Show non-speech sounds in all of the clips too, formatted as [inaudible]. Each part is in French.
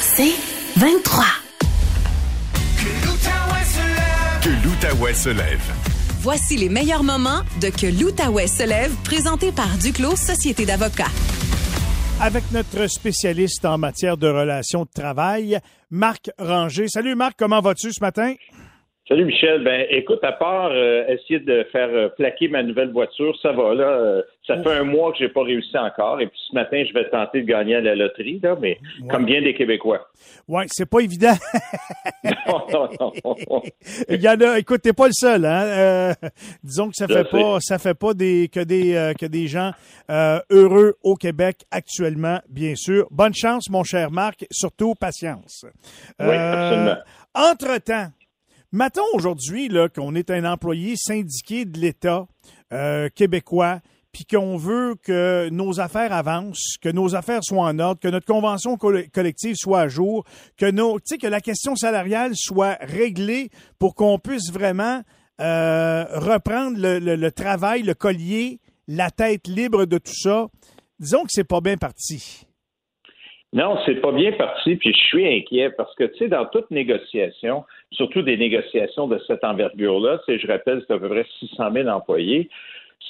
C'est 23. Que l'Outaouais se lève. Voici les meilleurs moments de Que l'Outaouais se lève, présenté par Duclos Société d'avocats. Avec notre spécialiste en matière de relations de travail, Marc Ranger. Salut Marc, comment vas-tu ce matin? Salut Michel. Ben écoute, à part euh, essayer de faire euh, plaquer ma nouvelle voiture, ça va là. Euh, ça fait un mois que j'ai pas réussi encore. Et puis ce matin, je vais tenter de gagner à la loterie, là, mais comme bien des Québécois. Ouais, c'est pas évident. non, non, non. Il y en a. Écoute, t'es pas le seul, hein. disons que ça Je fait sais. pas, ça fait pas des que des que des gens heureux au Québec actuellement, bien sûr. Bonne chance, mon cher Marc. Surtout patience. Oui, absolument. Entre temps. Mettons aujourd'hui là, qu'on est un employé syndiqué de l'État euh, québécois, puis qu'on veut que nos affaires avancent, que nos affaires soient en ordre, que notre convention coll- collective soit à jour, que tu que la question salariale soit réglée pour qu'on puisse vraiment euh, reprendre le, travail, le collier, la tête libre de tout ça. Disons que c'est pas bien parti. Non, c'est pas bien parti, puis je suis inquiet parce que, tu sais, dans toute négociation, surtout des négociations de cette envergure-là, c'est, je rappelle, c'est à peu près 600 000 employés,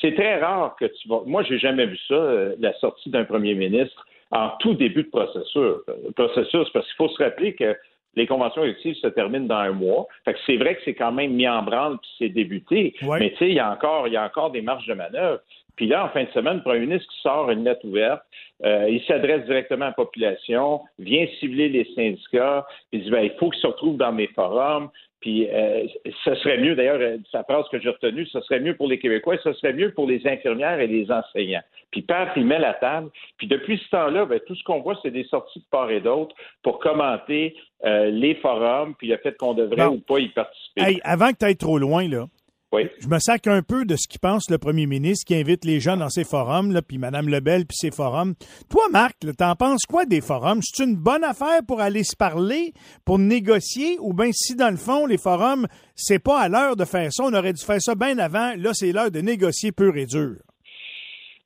c'est très rare que tu vas... Moi, j'ai jamais vu ça, euh, la sortie d'un premier ministre en tout début de processus. Euh, processus, parce qu'il faut se rappeler que les conventions collectives se terminent dans un mois. Fait que c'est vrai que c'est quand même mis en branle puis c'est débuté. Ouais. Mais tu sais, il y a encore, il y a encore des marges de manœuvre. Puis là, en fin de semaine, le premier ministre qui sort une lettre ouverte, euh, il s'adresse directement à la population, vient cibler les syndicats, il dit ben, il faut qu'ils se retrouvent dans mes forums. Puis euh, ce serait mieux, d'ailleurs, euh, sa phrase que j'ai retenue, ce serait mieux pour les Québécois, ce serait mieux pour les infirmières et les enseignants. Puis paf, il met la table. Puis depuis ce temps-là, ben, tout ce qu'on voit, c'est des sorties de part et d'autre pour commenter euh, les forums, puis le fait qu'on devrait ou pas y participer. Hey, avant que tu ailles trop loin, là, Oui. je me sac un peu de ce qu'il pense le premier ministre qui invite les gens dans ses forums, là, puis Mme Lebel, puis ses forums. Toi, Marc, t'en penses quoi des forums? C'est une bonne affaire pour aller se parler, pour négocier, ou bien si dans le fond, les forums, c'est pas à l'heure de faire ça, on aurait dû faire ça bien avant, là, c'est l'heure de négocier pur et dur.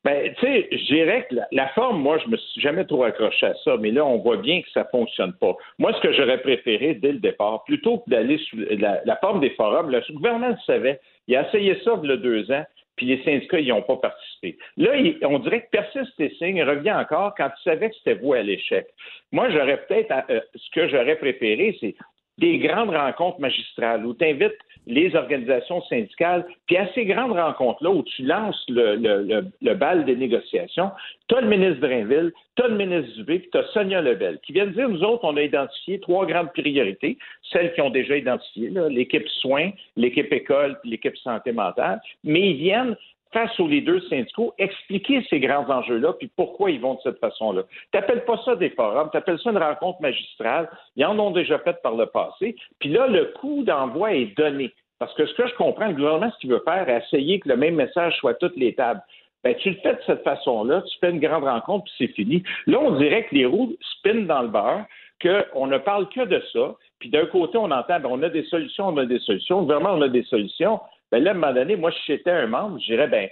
Ben, tu sais, je dirais que la, forme, moi, je me suis jamais trop accroché à ça, mais là, on voit bien que ça fonctionne pas. Moi, ce que j'aurais préféré dès le départ, plutôt que d'aller sous la, forme des forums, le gouvernement le savait. Il a essayé ça il y a deux ans, puis les syndicats n'y ont pas participé. Là, on dirait que persiste et signe revient encore quand il savait que c'était voué à l'échec. Moi, j'aurais peut-être, euh, ce que j'aurais préféré, c'est des grandes rencontres magistrales où tu invites les organisations syndicales, puis à ces grandes rencontres-là où tu lances le, bal des négociations, tu as le ministre Drainville, tu as le ministre Dubé, puis tu as Sonia Lebel, qui viennent dire, nous autres, on a identifié trois grandes priorités, celles qui ont déjà identifié, l'équipe soins, l'équipe école, puis l'équipe santé mentale, mais ils viennent face aux leaders syndicaux, expliquer ces grands enjeux-là, puis pourquoi ils vont de cette façon-là. T'appelles pas ça des forums, t'appelles ça une rencontre magistrale. Ils en ont déjà fait par le passé. Puis là, le coup d'envoi est donné. Parce que ce que je comprends, le gouvernement, ce qu'il veut faire, c'est essayer que le même message soit à toutes les tables. Ben, tu le fais de cette façon-là, tu fais une grande rencontre, puis c'est fini. Là, on dirait que les roues spinnent dans le beurre, qu'on ne parle que de ça. Puis d'un côté, on entend, ben, on a des solutions, on a des solutions. Gouvernement, on a des solutions. Ben là, à un moment donné, moi, si j'étais un membre, je dirais, ben,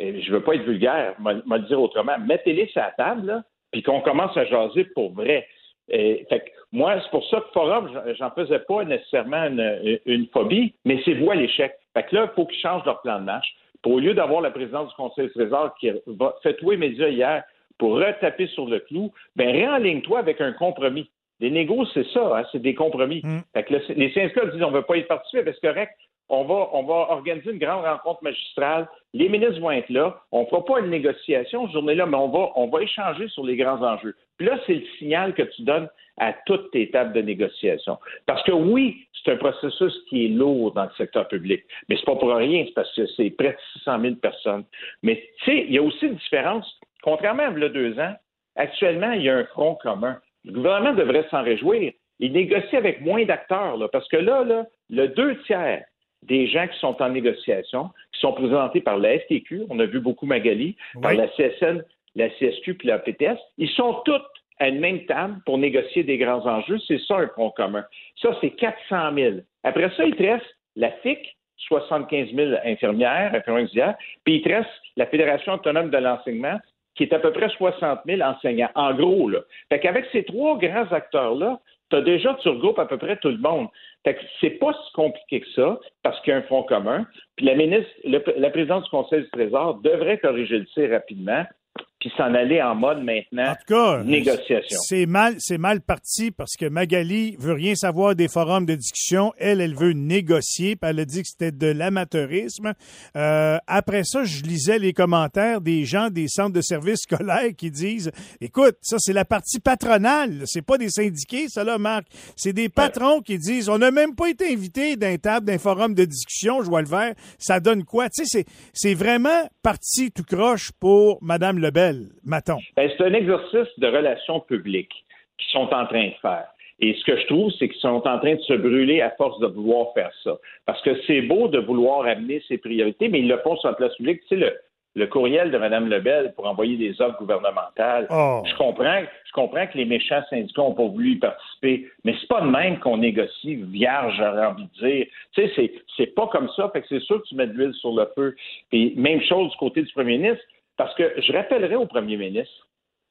euh, je veux pas être vulgaire, m'a le dire autrement, mettez-les sur la table, là, puis qu'on commence à jaser pour vrai. Euh, fait que moi, c'est pour ça que Forum, j'en- faisais pas nécessairement une, une phobie, mais c'est vous à l'échec. Fait que là, il faut qu'ils changent leur plan de match. Pour, au lieu d'avoir la présidence du Conseil du Trésor qui va fait tous les médias hier pour retaper sur le clou, ben réenligne-toi avec un compromis. Les négos, c'est ça, hein, c'est des compromis. Mm. Fait que le- les syndicats disent on ne veut pas y participer, ben, c'est correct. On va, organiser une grande rencontre magistrale. Les ministres vont être là. On ne fera pas une négociation ce journée-là, mais on va, échanger sur les grands enjeux. Puis là, c'est le signal que tu donnes à toutes tes tables de négociation. Parce que oui, c'est un processus qui est lourd dans le secteur public, mais c'est pas pour rien, c'est parce que c'est près de 600 000 personnes. Mais tu sais, il y a aussi une différence. Contrairement à deux ans, actuellement, il y a un front commun. Le gouvernement devrait s'en réjouir. Il négocie avec moins d'acteurs, parce que là, là, le deux tiers des gens qui sont en négociation, qui sont présentés par la FTQ, on a vu beaucoup Magali, par la CSN, la CSQ puis la PTS, ils sont tous à une même table pour négocier des grands enjeux. C'est ça un front commun. Ça, c'est 400 000. Après ça, il te reste la FIC, 75 000 infirmières, infirmières puis il te reste la Fédération autonome de l'enseignement, qui est à peu près 60 000 enseignants, en gros. Là. Fait qu'avec ces trois grands acteurs-là, tu déjà, tu regroupes à peu près tout le monde. Fait que c'est pas si compliqué que ça, parce qu'il y a un fonds commun. Puis la ministre, la présidente du Conseil du Trésor devrait corriger le tir rapidement puis s'en aller en mode maintenant négociation. C'est mal, c'est mal parti parce que Magali veut rien savoir des forums de discussion. Elle, elle veut négocier. Puis elle a dit que c'était de l'amateurisme. Euh, après ça, je lisais les commentaires des gens des centres de services scolaires qui disent, écoute, ça c'est la partie patronale. C'est pas des syndiqués, ça là, Marc. C'est des patrons qui disent, on n'a même pas été invités d'un table, d'un forum de discussion. Je vois le vert. Ça donne quoi? Tu sais, c'est c'est vraiment parti tout croche pour Madame Lebel. Ben, c'est un exercice de relations publiques qu'ils sont en train de faire. Et ce que je trouve, c'est qu'ils sont en train de se brûler à force de vouloir faire ça. Parce que c'est beau de vouloir amener ses priorités, mais ils le font sur la place publique. Tu sais, le, courriel de Mme Lebel pour envoyer des offres gouvernementales. Oh. Je comprends, je comprends que les méchants syndicats n'ont pas voulu y participer, mais c'est pas de même qu'on négocie vierge, j'aurais envie de dire. Tu sais, c'est, c'est pas comme ça. Fait que c'est sûr que tu mets de l'huile sur le feu. Et même chose du côté du premier ministre. Parce que je rappellerai au premier ministre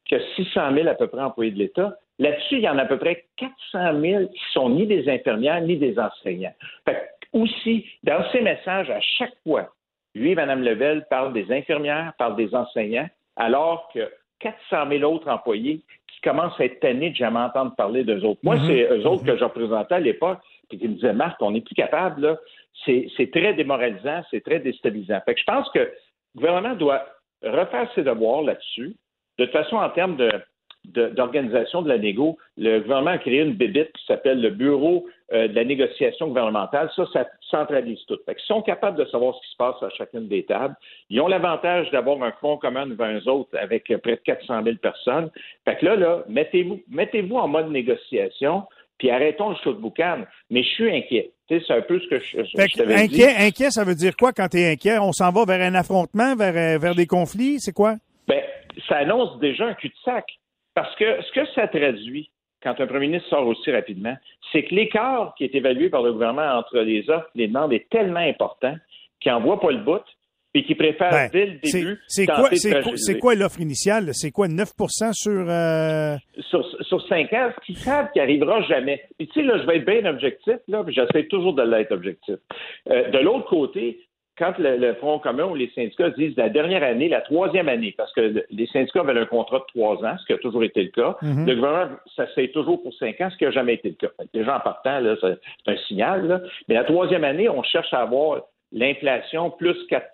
que 600 000 à peu près employés de l'État, là-dessus, il y en a à peu près 400 000 qui sont ni des infirmières ni des enseignants. Fait aussi, dans ses messages, à chaque fois, lui, Mme Level, parle des infirmières, parle des enseignants, alors que 400 000 autres employés qui commencent à être tannés de jamais entendre parler d'eux autres. Moi, mhm. c'est eux autres que je représentais à l'époque, puis qui me disaient, Marc, on n'est plus capable, là. C'est très démoralisant, c'est très déstabilisant. Fait que je pense que le gouvernement doit refaire ses devoirs là-dessus. De toute façon, en termes d'organisation de, la négo, le gouvernement a créé une bébite qui s'appelle le Bureau euh, de la négociation gouvernementale. Ça, ça centralise tout. Fait qu'ils sont capables de savoir ce qui se passe à chacune des tables. Ils ont l'avantage d'avoir un fonds commun devant eux autres avec près de 400 000 personnes. Fait que là, là, mettez-vous en mode négociation, puis arrêtons le show de boucan. Mais je suis inquiet. C'est un peu ce que je, Inquiet, ça veut dire quoi quand tu es inquiet? On s'en va vers un affrontement, vers, euh, vers des conflits? C'est quoi? Ben, ça annonce déjà un cul-de-sac. Parce que ce que ça traduit, quand un premier ministre sort aussi rapidement, c'est que l'écart qui est évalué par le gouvernement entre les offres et les demandes est tellement important qu'il n'en voit pas le bout, et qui préfère ben, dès le début. C'est quoi, c'est quoi, l'offre initiale? C'est quoi, 9 sur, euh... sur Sur 5 ans, ce qu'ils savent qu'il n'arrivera jamais. Puis tu sais, là, je vais être bien objectif, là, puis j'essaie toujours de l'être objectif. Euh, de l'autre côté, quand le, Front commun ou les syndicats disent la dernière année, la troisième année, parce que les syndicats avaient un contrat de trois ans, ce qui a toujours été le cas, mm-hmm. le gouvernement s'essaye toujours pour cinq ans, ce qui n'a jamais été le cas. Déjà en partant, c'est un signal. Là. Mais la troisième année, on cherche à avoir l'inflation plus 4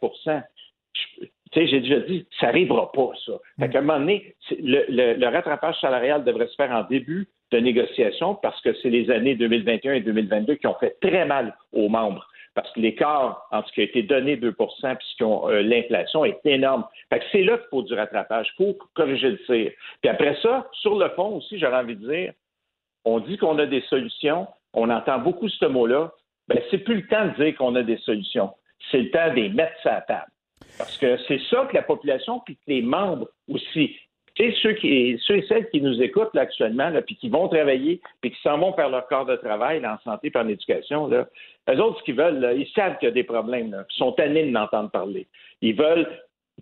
tu sais, j'ai déjà dit, ça n'arrivera pas, ça. Fait qu'à un moment donné, le, rattrapage salarial devrait se faire en début de négociation parce que c'est les années 2021 et 2022 qui ont fait très mal aux membres. Parce que l'écart entre ce qui a été donné 2% puis euh, l'inflation est énorme. Fait que c'est là qu'il faut du rattrapage. Il faut corriger le tir. Puis après ça, sur le fond aussi, j'aurais envie de dire, on dit qu'on a des solutions, on entend beaucoup ce mot-là, ben, c'est plus le temps de dire qu'on a des solutions. C'est le temps de les mettre sur la table. Parce que c'est ça que la population, puis que les membres aussi, tu sais, ceux, qui, ceux et celles qui nous écoutent là, actuellement, là, puis qui vont travailler, puis qui s'en vont faire leur corps de travail en santé, par l'éducation, là, eux autres, ce qu'ils veulent, ils savent qu'il y a des problèmes, là, ils sont tannés d'entendre parler. Ils veulent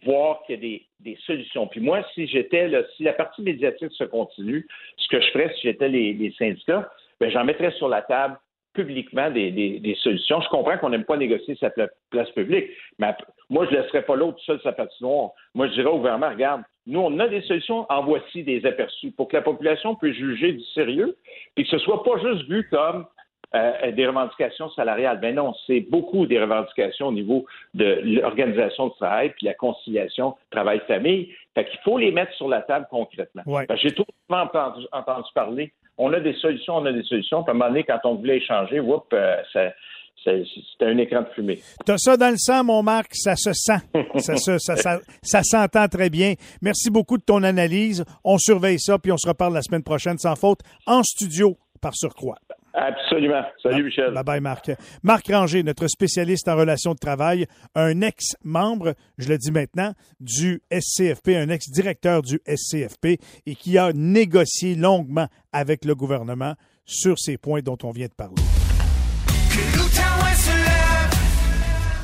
voir qu'il y a des, des, solutions. Puis moi, si j'étais, si la partie médiatique se continue, ce que je ferais si j'étais les, les syndicats, ben, j'en mettrais sur la table publiquement des, solutions. Je comprends qu'on n'aime pas négocier sa place publique, mais moi, je ne laisserais pas l'autre seul sa patinoire. Moi, je dirais au gouvernement, regarde, nous, on a des solutions, en voici des aperçus pour que la population puisse juger du sérieux et que ce soit pas juste vu comme euh, des revendications salariales. Ben non, c'est beaucoup des revendications au niveau de l'organisation du travail puis la conciliation travail-famille. Fait qu'il faut les mettre sur la table concrètement. J'ai tout entendu, entendu parler on a des solutions, on a des solutions. Puis à un moment donné, quand on voulait échanger, whoop, euh, c'était un écran de fumée. T'as ça dans le sang, mon Marc, ça se sent. ça, ça, ça, s'entend très bien. Merci beaucoup de ton analyse. On surveille ça, puis on se reparle la semaine prochaine sans faute en studio par surcroît. Absolument. Salut, Michel. Bye bye, Marc. Marc Ranger, notre spécialiste en relations de travail, un ex-membre, je le dis maintenant, du SCFP, un ex-directeur du SCFP et qui a négocié longuement avec le gouvernement sur ces points dont on vient de parler.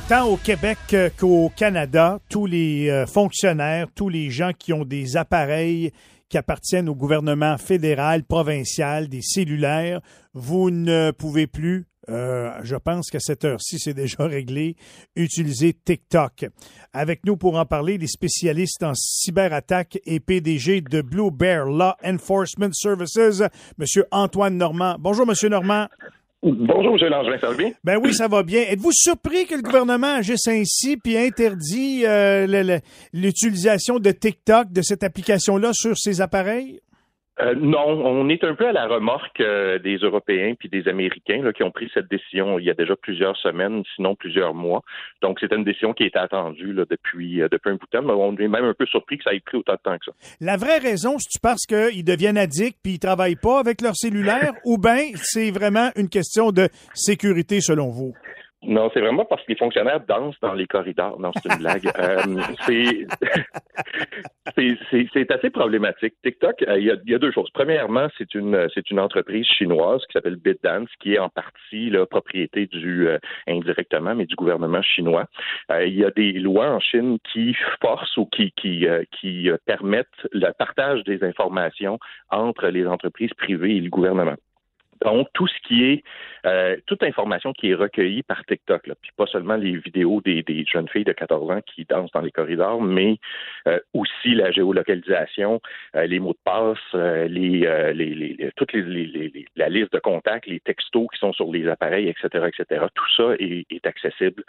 tant au Québec qu'au Canada, tous les euh, fonctionnaires, tous les gens qui ont des appareils qui appartiennent au gouvernement fédéral, provincial, des cellulaires, vous ne pouvez plus, euh, je pense qu'à cette heure-ci, c'est déjà réglé, utiliser TikTok. Avec nous pour en parler, les spécialistes en cyberattaque et PDG de Blue Bear Law Enforcement Services, Monsieur Antoine Normand. Bonjour, Monsieur Normand. Bonjour, M. Langevin, ça va bien? Ben oui, ça va bien. Êtes-vous surpris que le gouvernement agisse ainsi puis interdit euh, l'utilisation de TikTok, de cette application-là, sur ses appareils? Euh, non, on est un peu à la remorque euh, des Européens puis des Américains qui ont pris cette décision il y a déjà plusieurs semaines, sinon plusieurs mois. Donc, c'est une décision qui est attendue depuis, euh, depuis un bout de temps, mais on est même un peu surpris que ça ait pris autant de temps que ça. La vraie raison, c'est parce qu'ils deviennent addicts puis ils travaillent pas avec leur cellulaire [laughs] ou bien c'est vraiment une question de sécurité selon vous? Non, c'est vraiment parce que les fonctionnaires dansent dans les corridors. Non, c'est une blague. [laughs] Euh, c'est assez problématique. TikTok, euh, il, y a, deux choses. Premièrement, c'est une c'est une entreprise chinoise qui s'appelle BitDance, qui est en partie la propriété du euh, indirectement, mais du gouvernement chinois. il y a des lois en Chine qui forcent ou qui qui qui permettent le partage des informations entre les entreprises privées et le gouvernement. Donc, tout ce qui est, euh, toute information qui est recueillie par TikTok, là, puis pas seulement les vidéos des, jeunes filles de 14 ans qui dansent dans les corridors, mais euh, aussi la géolocalisation, euh, les mots de passe, les, les, les, toutes les, la liste de contacts, les textos qui sont sur les appareils, etc., etc. Tout ça est, est accessible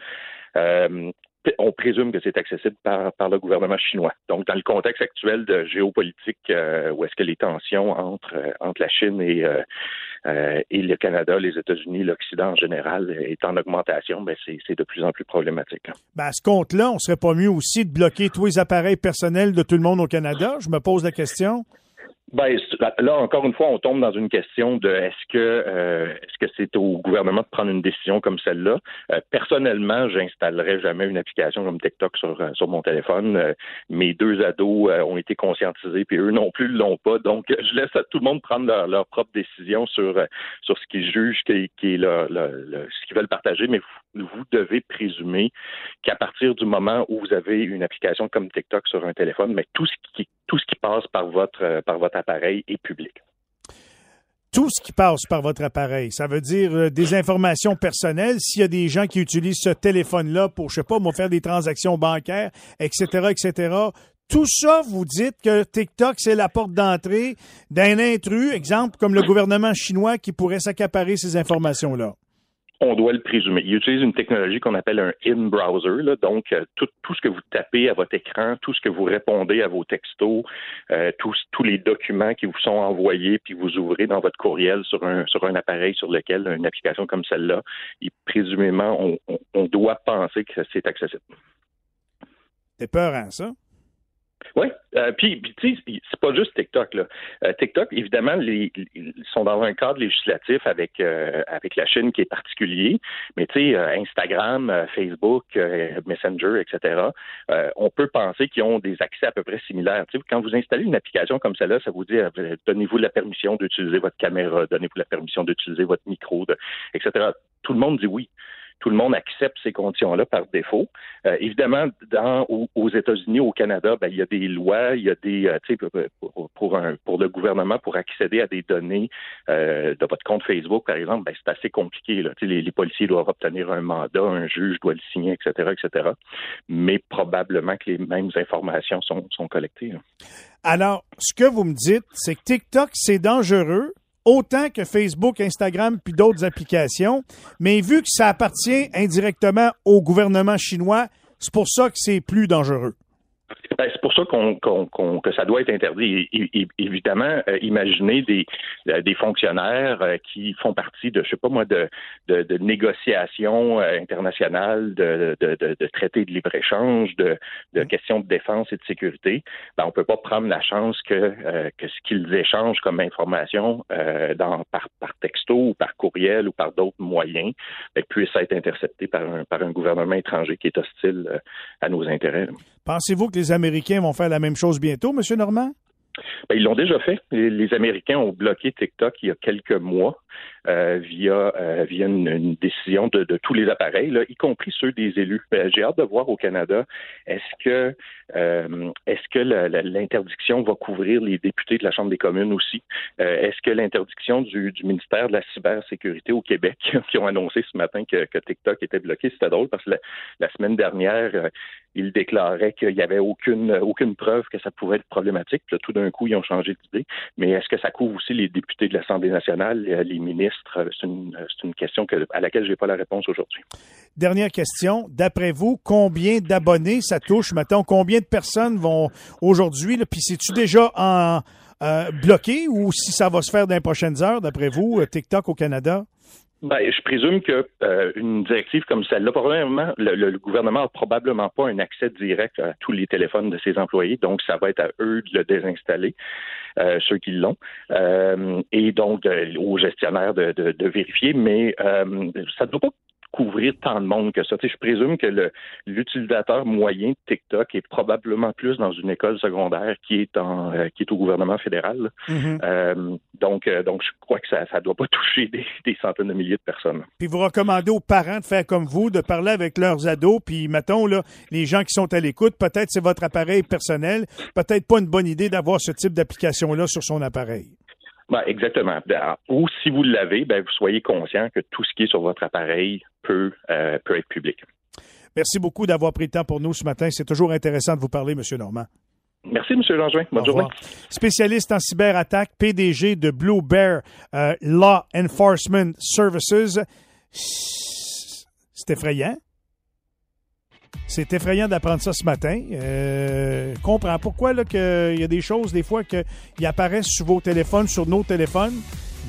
on présume que c'est accessible par, le gouvernement chinois. Donc, dans le contexte actuel de géopolitique, euh, où est-ce que les tensions entre, euh, la Chine et, euh, et le Canada, les États-Unis, l'Occident en général est en augmentation, ben c'est de plus en plus problématique. Ben à ce compte-là, on serait pas mieux aussi de bloquer tous les appareils personnels de tout le monde au Canada? Je me pose la question. Ben, là, encore une fois, on tombe dans une question de est-ce que euh, est-ce que c'est au gouvernement de prendre une décision comme celle-là? Euh, personnellement, j'installerai jamais une application comme TikTok sur, euh, sur mon téléphone. mes deux ados ont été conscientisés, puis eux non plus l'ont pas. Donc, je laisse à tout le monde prendre leur, propre décision sur sur ce qu'ils jugent qui, qui est le, ce qu'ils veulent partager. Mais vous, vous devez présumer qu'à partir du moment où vous avez une application comme TikTok sur un téléphone, mais tout ce qui tout ce qui passe par votre par votre appareil est public. Tout ce qui passe par votre appareil, ça veut dire euh, des informations personnelles. S'il y a des gens qui utilisent ce téléphone-là pour, je sais pas, faire des transactions bancaires, etc., etc., tout ça, vous dites que TikTok, c'est la porte d'entrée d'un intrus, exemple comme le gouvernement chinois qui pourrait s'accaparer ces informations-là on doit le présumer. Il utilise une technologie qu'on appelle un in-browser, donc euh, tout, ce que vous tapez à votre écran, tout ce que vous répondez à vos textos, euh, tous, les documents qui vous sont envoyés, puis vous ouvrez dans votre courriel sur un, sur un appareil sur lequel une application comme celle-là, présumément, on, on, doit penser que c'est accessible. C'est peur, hein, ça? Oui, euh, puis, tu sais, c'est pas juste TikTok. Là. Euh, TikTok, évidemment, ils sont dans un cadre législatif avec euh, avec la Chine qui est particulier, mais tu sais, Instagram, Facebook, Messenger, etc. on peut penser qu'ils ont des accès à peu près similaires. Tu quand vous installez une application comme celle-là, ça vous dit donnez-vous la permission d'utiliser votre caméra, donnez-vous la permission d'utiliser votre micro, etc. Tout le monde dit oui tout le monde accepte ces conditions-là par défaut. Euh, évidemment, dans, aux, États-Unis, au Canada, ben, il y a des lois, il y a des, euh, pour, pour, le gouvernement, pour accéder à des données euh, de votre compte Facebook, par exemple, ben, c'est assez compliqué. Les, policiers doivent obtenir un mandat, un juge doit le signer, etc., etc. Mais probablement que les mêmes informations sont collectées. Alors, ce que vous me dites, c'est que TikTok, c'est dangereux, autant que Facebook, Instagram puis d'autres applications. Mais vu que ça appartient indirectement au gouvernement chinois, c'est pour ça que c'est plus dangereux. Ben, c'est pour ça qu'on, que ça doit être interdit. évidemment, euh, imaginez des, euh, des fonctionnaires euh, qui font partie de, je sais pas moi, de, de, de négociations internationales, de, de, de, traités de libre-échange, de, de mmh. questions de défense et de sécurité. Ben, on peut pas prendre la chance que, que ce qu'ils échangent comme information dans, par, par texto ou par courriel ou par d'autres moyens ben, puisse être intercepté par un, par un gouvernement étranger qui est hostile à nos intérêts. Pensez-vous que les Américains vont faire la même chose bientôt, M. Normand? Ben, ils l'ont déjà fait. Les, Américains ont bloqué TikTok il y a quelques mois euh, via euh, via une, décision de, tous les appareils, y compris ceux des élus. Ben, j'ai hâte de voir au Canada est-ce que euh, est-ce que l'interdiction va couvrir les députés de la Chambre des communes aussi? Est-ce que l'interdiction du, ministère de la cybersécurité au Québec [laughs] qui ont annoncé ce matin que, TikTok était bloqué, c'était drôle parce que la, semaine dernière ils déclaraient qu'il n'y avait aucune aucune preuve que ça pouvait être problématique. Tout d'un coup, ils ont changé d'idée. Mais est-ce que ça couvre aussi les députés de l'Assemblée nationale, les ministres? C'est une, question que, à laquelle je n'ai pas la réponse aujourd'hui. Dernière question. D'après vous, combien d'abonnés ça touche? Mettons, combien de personnes vont aujourd'hui? Puis c'est-tu déjà en euh, bloqué ou si ça va se faire dans les prochaines heures, d'après vous, euh, TikTok au Canada? Ben, je présume que euh, une directive comme celle-là, probablement, le, gouvernement n'a probablement pas un accès direct à tous les téléphones de ses employés, donc ça va être à eux de le désinstaller, euh, ceux qui l'ont, euh, et donc aux gestionnaires de, de vérifier. Mais ça ne doit pas couvrir tant de monde que ça. je présume que l'utilisateur moyen de TikTok est probablement plus dans une école secondaire qui est en euh, qui est au gouvernement fédéral. Mm-hmm. Euh, donc, euh, donc je crois que ça ne doit pas [laughs] toucher des, centaines de milliers de personnes. Puis vous recommandez aux parents de faire comme vous, de parler avec leurs ados, puis mettons là, les gens qui sont à l'écoute, peut-être c'est votre appareil personnel, peut-être pas une bonne idée d'avoir ce type d'application-là sur son appareil. Ben, exactement. Ben, ou si vous l'avez, ben, vous soyez conscient que tout ce qui est sur votre appareil peut, euh, peut être public. Merci beaucoup d'avoir pris le temps pour nous ce matin. C'est toujours intéressant de vous parler, M. Normand. Merci, M. Langevin. Bonne journée. Spécialiste en cyberattaque, PDG de Blue Bear euh, Law Enforcement Services. C'est effrayant. C'est effrayant d'apprendre ça ce matin. Euh, comprends pourquoi il y a des choses des fois qui apparaissent sur vos téléphones, sur nos téléphones.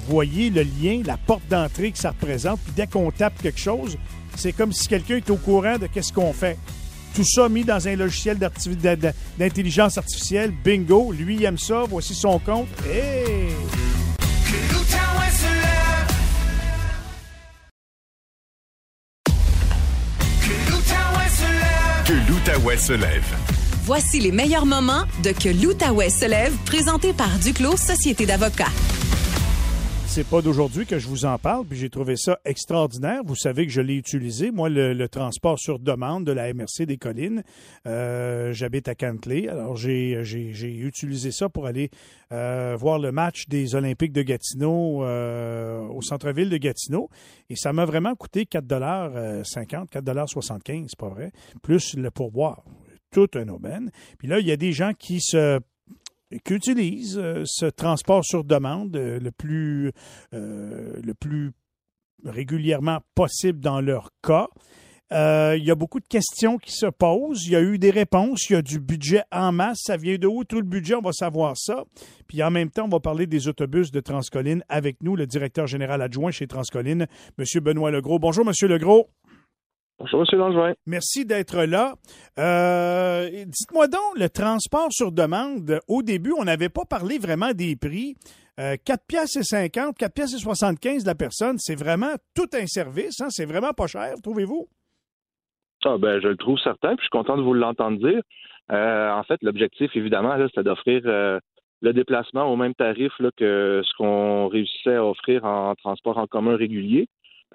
Vous voyez le lien, la porte d'entrée que ça représente. Puis dès qu'on tape quelque chose, c'est comme si quelqu'un est au courant de qu'est-ce qu'on fait. Tout ça mis dans un logiciel d'intelligence artificielle. Bingo, lui aime ça. Voici son compte. Hey! Voici les meilleurs moments de Que l'Outaouais se lève, présenté par Duclos Société d'avocats. C'est pas d'aujourd'hui que je vous en parle, puis j'ai trouvé ça extraordinaire. Vous savez que je l'ai utilisé, moi, le, transport sur demande de la MRC des Collines. Euh, j'habite à Cantley, alors j'ai utilisé ça pour aller euh, voir le match des Olympiques de Gatineau euh, au centre-ville de Gatineau. Et ça m'a vraiment coûté 4,50 4,75 c'est pas vrai, plus le pourboire. Tout un aubaine. Puis là, il y a des gens qui se qui utilisent euh, ce transport sur demande euh, le plus, euh, le plus régulièrement possible dans leur cas. il y a beaucoup de questions qui se posent. Il y a eu des réponses. Il y a du budget en masse. Ça vient de où tout le budget? On va savoir ça. Puis en même temps, on va parler des autobus de Transcoline avec nous, le directeur général adjoint chez Transcoline, M. Benoît Legros. Bonjour, M. Legros. Bonjour, M. Langevin. Merci d'être là. Euh, dites-moi donc, le transport sur demande, au début, on n'avait pas parlé vraiment des prix. Euh, 4 pièces et 50, 4 pièces et 75 la personne, c'est vraiment tout un service. Hein? C'est vraiment pas cher, trouvez-vous? Ah, ben, je le trouve certain, puis je suis content de vous l'entendre dire. Euh, en fait, l'objectif, évidemment, c'est d'offrir euh, le déplacement au même tarif que ce qu'on réussissait à offrir en transport en commun régulier.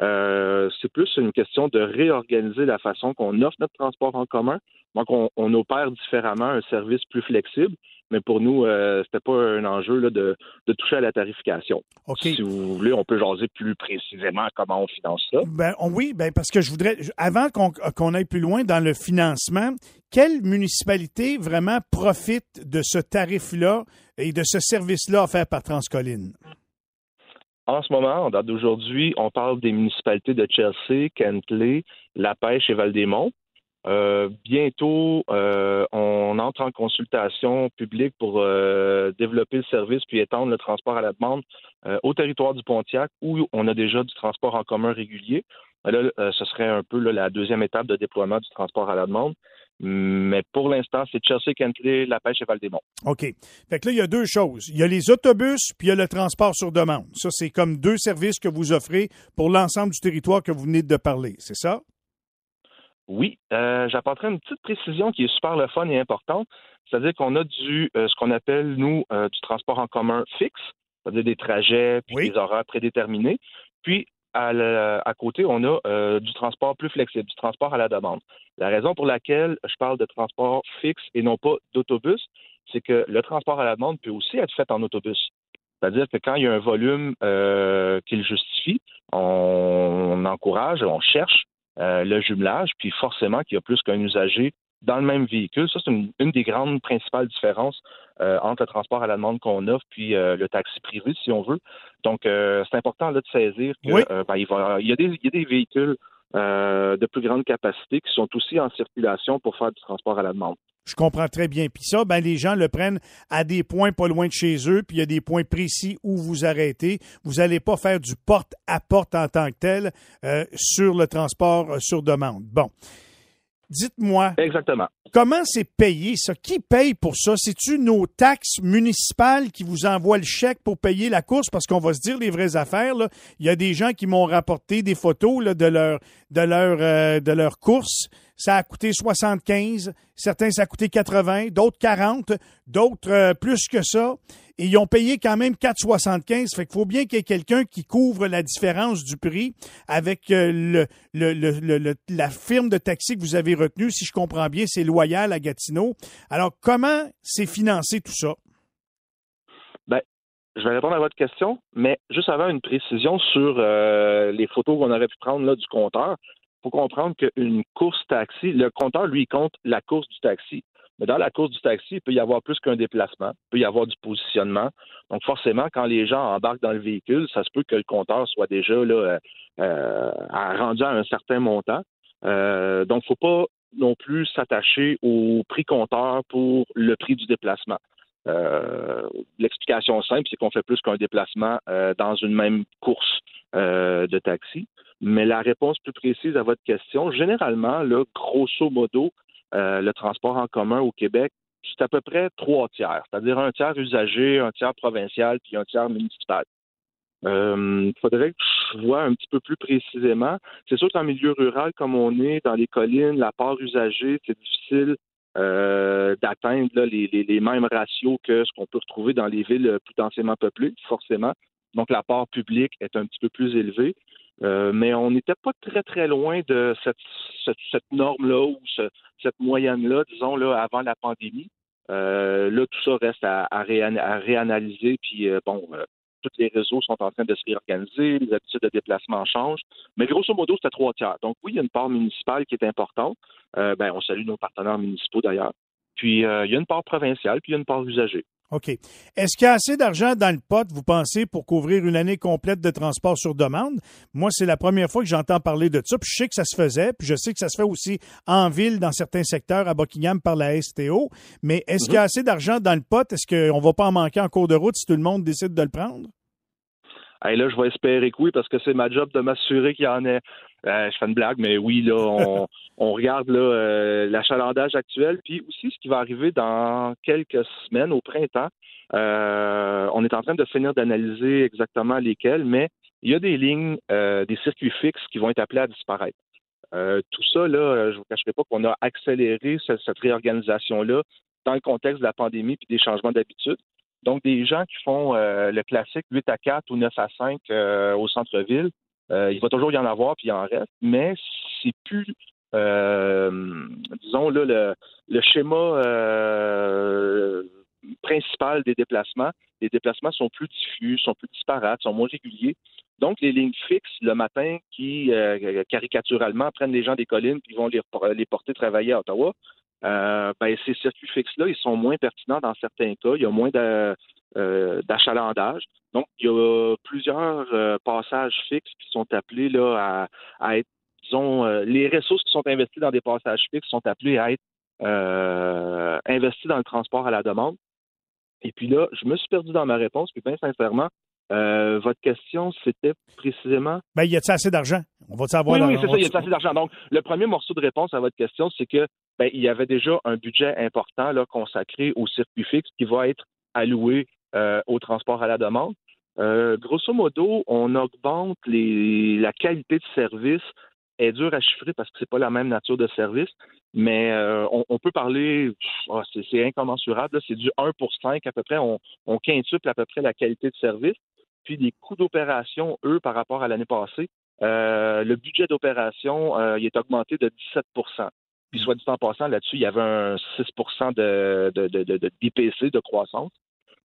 Euh, c'est plus une question de réorganiser la façon qu'on offre notre transport en commun. Donc, on, opère différemment un service plus flexible, mais pour nous, euh, c'était pas un enjeu là, de, toucher à la tarification. Si vous voulez, on peut jaser plus précisément comment on finance ça. Ben, oui, ben, parce que je voudrais, avant qu'on aille plus loin dans le financement, quelle municipalité vraiment profite de ce tarif-là et de ce service-là offert par Transcoline? En ce moment, en date d'aujourd'hui, on parle des municipalités de Chelsea, Kentley, La Pêche et Val-des-Monts. Euh, bientôt, euh, on entre en consultation publique pour euh, développer le service puis étendre le transport à la demande au territoire du Pontiac où on a déjà du transport en commun régulier. Là, ce serait un peu la deuxième étape de déploiement du transport à la demande. Mais pour l'instant, c'est Chelsea, Kentley, La Pêche et Val-des-Monts. OK. Fait que là, il y a deux choses. Il y a les autobus, puis il y a le transport sur demande. Ça, c'est comme deux services que vous offrez pour l'ensemble du territoire que vous venez de parler. C'est ça? Oui. Euh, j'apporterai une petite précision qui est super le fun et importante. C'est-à-dire qu'on a du ce qu'on appelle, nous, du transport en commun fixe, c'est-à-dire des trajets, puis des horaires prédéterminés. Puis, à, côté, on a du transport plus flexible, du transport à la demande. La raison pour laquelle je parle de transport fixe et non pas d'autobus, c'est que le transport à la demande peut aussi être fait en autobus. C'est-à-dire que quand il y a un volume euh, qui le justifie, on, encourage, on cherche euh, le jumelage, puis forcément qu'il y a plus qu'un usager dans le même véhicule. Ça, c'est une, des grandes principales différences euh, entre le transport à la demande qu'on offre puis le taxi privé, si on veut. Donc, c'est important là, de saisir qu'il ben, il, il, y a des, il y a des véhicules de plus grande capacité qui sont aussi en circulation pour faire du transport à la demande. Je comprends très bien. Puis ça, ben, les gens le prennent à des points pas loin de chez eux, puis il y a des points précis où vous arrêtez. Vous n'allez pas faire du porte-à-porte en tant que tel euh, sur le transport euh, sur demande. Bon. Dites-moi. Exactement. Comment c'est payé, ça? Qui paye pour ça? C'est-tu nos taxes municipales qui vous envoient le chèque pour payer la course? Parce qu'on va se dire les vraies affaires, là. Il y a des gens qui m'ont rapporté des photos là, de leur de leur euh, de leur course ça a coûté 75, certains ça a coûté 80, d'autres 40, d'autres euh, plus que ça. Et ils ont payé quand même 4,75. Fait qu'il faut bien qu'il y ait quelqu'un qui couvre la différence du prix avec euh, le, la firme de taxi que vous avez retenue. Si je comprends bien, c'est Loyal à Gatineau. Alors, comment c'est financé tout ça? Ben, je vais répondre à votre question, mais juste avant une précision sur euh, les photos qu'on aurait pu prendre là, du compteur faut comprendre qu'une course taxi, le compteur, lui, compte la course du taxi. Mais dans la course du taxi, il peut y avoir plus qu'un déplacement, il peut y avoir du positionnement. Donc, forcément, quand les gens embarquent dans le véhicule, ça se peut que le compteur soit déjà là, euh, euh rendu à un certain montant. Euh, donc, il ne faut pas non plus s'attacher au prix compteur pour le prix du déplacement. Euh, l'explication simple, c'est qu'on fait plus qu'un déplacement dans une même course de taxi. Mais la réponse plus précise à votre question, généralement, là, grosso modo, euh, le transport en commun au Québec, c'est à peu près trois tiers, c'est-à-dire un tiers usagé, un tiers provincial, puis un tiers municipal. Il euh, faudrait que je vois un petit peu plus précisément. C'est sûr qu'en milieu rural, comme on est, dans les collines, la part usagée, c'est difficile euh, d'atteindre les, mêmes ratios que ce qu'on peut retrouver dans les villes plus densément peuplées, forcément. Donc, la part publique est un petit peu plus élevée. Euh, mais on n'était pas très, très loin de cette, cette, norme-là ou cette moyenne-là, disons, là, avant la pandémie. Euh, là, tout ça reste à, à, réanalyser. Puis, euh, bon, tous les réseaux sont en train de se réorganiser, les habitudes de déplacement changent. Mais grosso modo, c'est à trois tiers. Donc, oui, il y a une part municipale qui est importante. ben, on salue nos partenaires municipaux d'ailleurs. Puis, il y a une part provinciale, puis il y a une part usagée. OK. Est-ce qu'il y a assez d'argent dans le pot, vous pensez, pour couvrir une année complète de transport sur demande? Moi, c'est la première fois que j'entends parler de ça. Puis je sais que ça se faisait, puis je sais que ça se fait aussi en ville, dans certains secteurs, à Buckingham, par la STO. Mais est-ce qu'il y a mhm. assez d'argent dans le pot? Est-ce qu'on va pas en manquer en cours de route si tout le monde décide de le prendre? là, je vais espérer que oui, parce que c'est ma job de m'assurer qu'il y en ait. Euh, je fais une blague, mais oui, là, [laughs] on, on regarde là, euh, l'achalandage actuel, puis aussi ce qui va arriver dans quelques semaines au printemps. Euh, on est en train de finir d'analyser exactement lesquels, mais il y a des lignes, des circuits fixes qui vont être appelés à disparaître. tout ça, là, je ne vous cacherai pas qu'on a accéléré cette, cette réorganisation-là dans le contexte de la pandémie puis des changements d'habitude. Donc, des gens qui font le classique 8 à 4 ou 9 à 5 au centre-ville, il va toujours y en avoir, puis il en reste, mais c'est plus euh, disons là, le, schéma euh, principal des déplacements. Les déplacements sont plus diffus, sont plus disparates, sont moins réguliers. Donc, les lignes fixes le matin qui, euh, caricaturalement, prennent les gens des collines et vont les porter travailler à Ottawa, euh, ben, ces circuits fixes-là, ils sont moins pertinents dans certains cas. Il y a moins d'achalandage. Donc, il y a plusieurs passages fixes qui sont appelés là, à, à être euh, les ressources qui sont investies dans des passages fixes sont appelées à être euh, investies dans le transport à la demande. Et puis là, je me suis perdu dans ma réponse, puis bien sincèrement, euh, votre question, c'était précisément. Ben, y a-t-il assez d'argent? On va savoir. Oui, oui, c'est ça, y a-t-il assez d'argent? Donc, le premier morceau de réponse à votre question, c'est que ben, il y avait déjà un budget important là, consacré au circuit fixe qui va être alloué au transport à la demande. grosso modo, on augmente les, la qualité de service est dur à chiffrer parce que c'est pas la même nature de service, mais euh, on, peut parler, oh, c'est incommensurable, c'est du 1 pour 5 à peu près, on, on quintuple à peu près la qualité de service. Puis les coûts d'opération, eux, par rapport à l'année passée, euh, le budget d'opération, euh, il est augmenté de 17% Puis soit dit en passant, là-dessus, il y avait un 6 de, de, de, de, d'IPC, de croissance.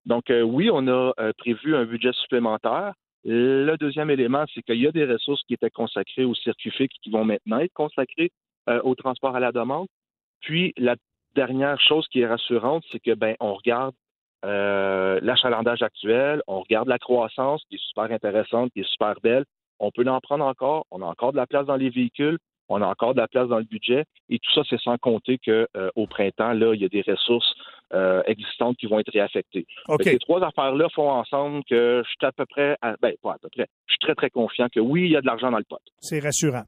Donc oui, on a prévu un budget supplémentaire. Le deuxième élément, c'est qu'il y a des ressources qui étaient consacrées au circuit fixe qui vont maintenant être consacrées euh, au transport à la demande. Puis la dernière chose qui est rassurante, c'est que ben on regarde euh, l'achalandage actuel, on regarde la croissance qui est super intéressante, qui est super belle. On peut en prendre encore, on a encore de la place dans les véhicules, on a encore de la place dans le budget, et tout ça, c'est sans compter qu'au euh, printemps, là, il y a des ressources euh, existantes qui vont être réaffectées. Ces trois affaires-là font ensemble que je suis à peu près, ben, pas à peu près, je suis très, très confiant que oui, il y a de l'argent dans le pot. C'est rassurant.